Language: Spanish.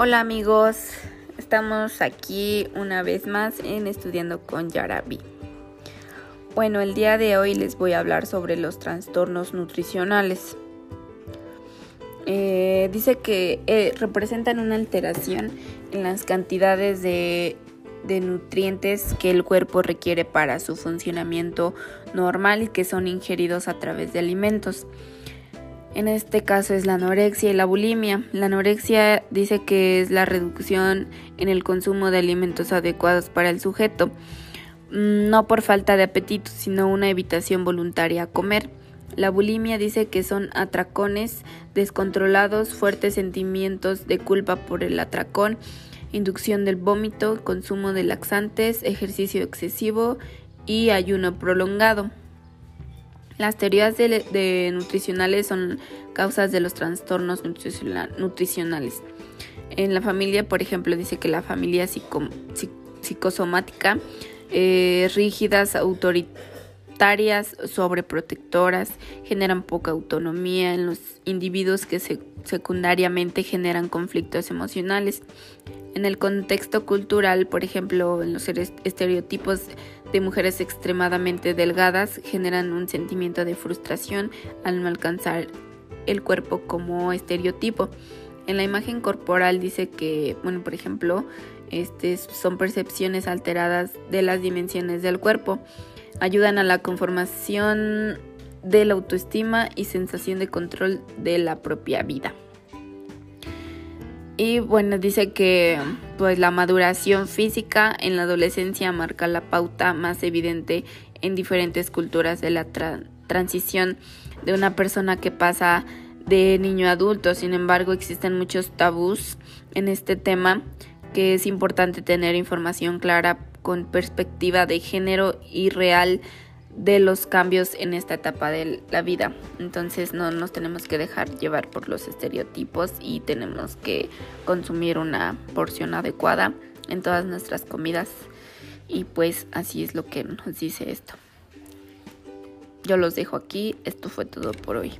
Hola amigos, estamos aquí una vez más en Estudiando con Yarabi. Bueno, el día de hoy les voy a hablar sobre los trastornos nutricionales. Eh, dice que eh, representan una alteración en las cantidades de, de nutrientes que el cuerpo requiere para su funcionamiento normal y que son ingeridos a través de alimentos. En este caso es la anorexia y la bulimia. La anorexia dice que es la reducción en el consumo de alimentos adecuados para el sujeto, mm, no por falta de apetito, sino una evitación voluntaria a comer. La bulimia dice que son atracones descontrolados, fuertes sentimientos de culpa por el atracón, inducción del vómito, consumo de laxantes, ejercicio excesivo y ayuno prolongado. Las teorías de, nutricionales son causas de los trastornos nutricionales. En la familia, por ejemplo, dice que la familia psicosomática, eh, rígidas, autoritarias, sobreprotectoras, generan poca autonomía en los individuos que secundariamente generan conflictos emocionales. En el contexto cultural, por ejemplo, en los estereotipos de mujeres extremadamente delgadas generan un sentimiento de frustración al no alcanzar el cuerpo como estereotipo. En la imagen corporal dice que, bueno, por ejemplo, este, son percepciones alteradas de las dimensiones del cuerpo. Ayudan a la conformación de la autoestima y sensación de control de la propia vida. Y bueno, dice que pues la maduración física en la adolescencia marca la pauta más evidente en diferentes culturas de la transición de una persona que pasa de niño a adulto. Sin embargo, existen muchos tabús en este tema que es importante tener información clara con perspectiva de género y real de los cambios en esta etapa de la vida. Entonces no nos tenemos que dejar llevar por los estereotipos y tenemos que consumir una porción adecuada en todas nuestras comidas. Y pues así es lo que nos dice esto. Yo los dejo aquí. Esto fue todo por hoy.